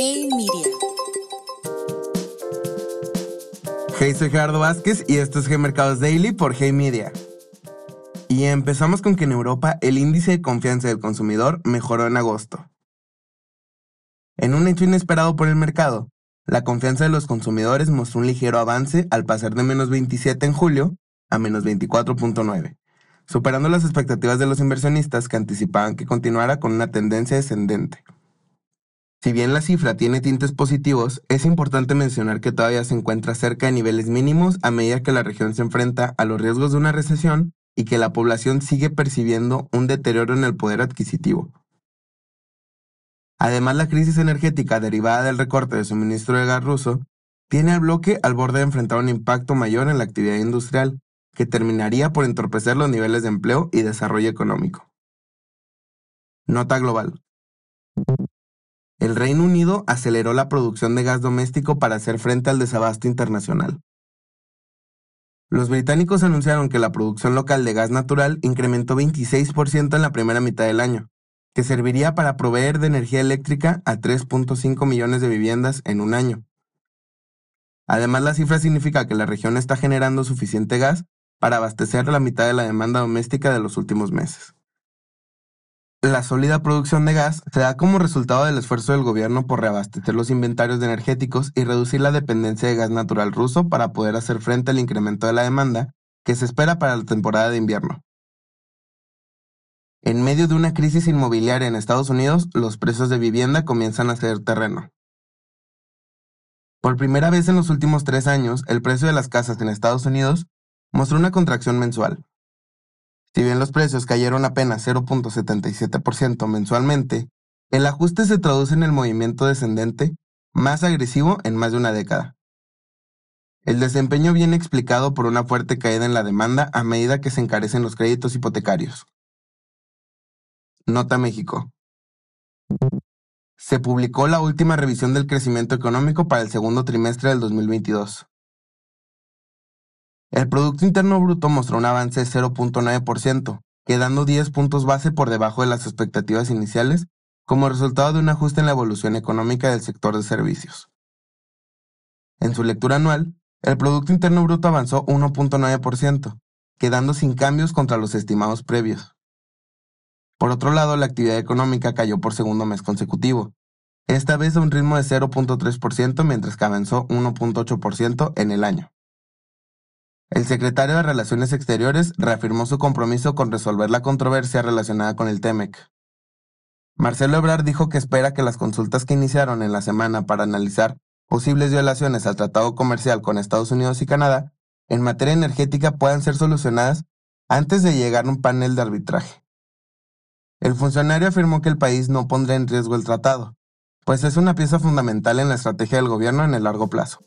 Hey Media. Hey, soy Gerardo Vázquez y esto es G Mercados Daily por Hey Media. Y empezamos con que en Europa el índice de confianza del consumidor mejoró en agosto. En un hecho inesperado por el mercado, la confianza de los consumidores mostró un ligero avance al pasar de menos 27 en julio a menos 24.9, superando las expectativas de los inversionistas que anticipaban que continuara con una tendencia descendente. Si bien la cifra tiene tintes positivos, es importante mencionar que todavía se encuentra cerca de niveles mínimos a medida que la región se enfrenta a los riesgos de una recesión y que la población sigue percibiendo un deterioro en el poder adquisitivo. Además, la crisis energética derivada del recorte de suministro de gas ruso tiene al bloque al borde de enfrentar un impacto mayor en la actividad industrial, que terminaría por entorpecer los niveles de empleo y desarrollo económico. Nota global. El Reino Unido aceleró la producción de gas doméstico para hacer frente al desabasto internacional. Los británicos anunciaron que la producción local de gas natural incrementó 26% en la primera mitad del año, que serviría para proveer de energía eléctrica a 3.5 millones de viviendas en un año. Además, la cifra significa que la región está generando suficiente gas para abastecer la mitad de la demanda doméstica de los últimos meses. La sólida producción de gas se da como resultado del esfuerzo del gobierno por reabastecer los inventarios energéticos y reducir la dependencia de gas natural ruso para poder hacer frente al incremento de la demanda que se espera para la temporada de invierno. En medio de una crisis inmobiliaria en Estados Unidos, los precios de vivienda comienzan a ceder terreno. Por primera vez en los últimos tres años, el precio de las casas en Estados Unidos mostró una contracción mensual, si bien los precios cayeron apenas 0.77% mensualmente, el ajuste se traduce en el movimiento descendente más agresivo en más de una década. El desempeño viene explicado por una fuerte caída en la demanda a medida que se encarecen los créditos hipotecarios. Nota México. Se publicó la última revisión del crecimiento económico para el segundo trimestre del 2022. El Producto Interno Bruto mostró un avance de 0.9%, quedando 10 puntos base por debajo de las expectativas iniciales como resultado de un ajuste en la evolución económica del sector de servicios. En su lectura anual, el Producto Interno Bruto avanzó 1.9%, quedando sin cambios contra los estimados previos. Por otro lado, la actividad económica cayó por segundo mes consecutivo, esta vez a un ritmo de 0.3% mientras que avanzó 1.8% en el año. El secretario de Relaciones Exteriores reafirmó su compromiso con resolver la controversia relacionada con el TEMEC. Marcelo Ebrard dijo que espera que las consultas que iniciaron en la semana para analizar posibles violaciones al tratado comercial con Estados Unidos y Canadá en materia energética puedan ser solucionadas antes de llegar a un panel de arbitraje. El funcionario afirmó que el país no pondrá en riesgo el tratado, pues es una pieza fundamental en la estrategia del gobierno en el largo plazo.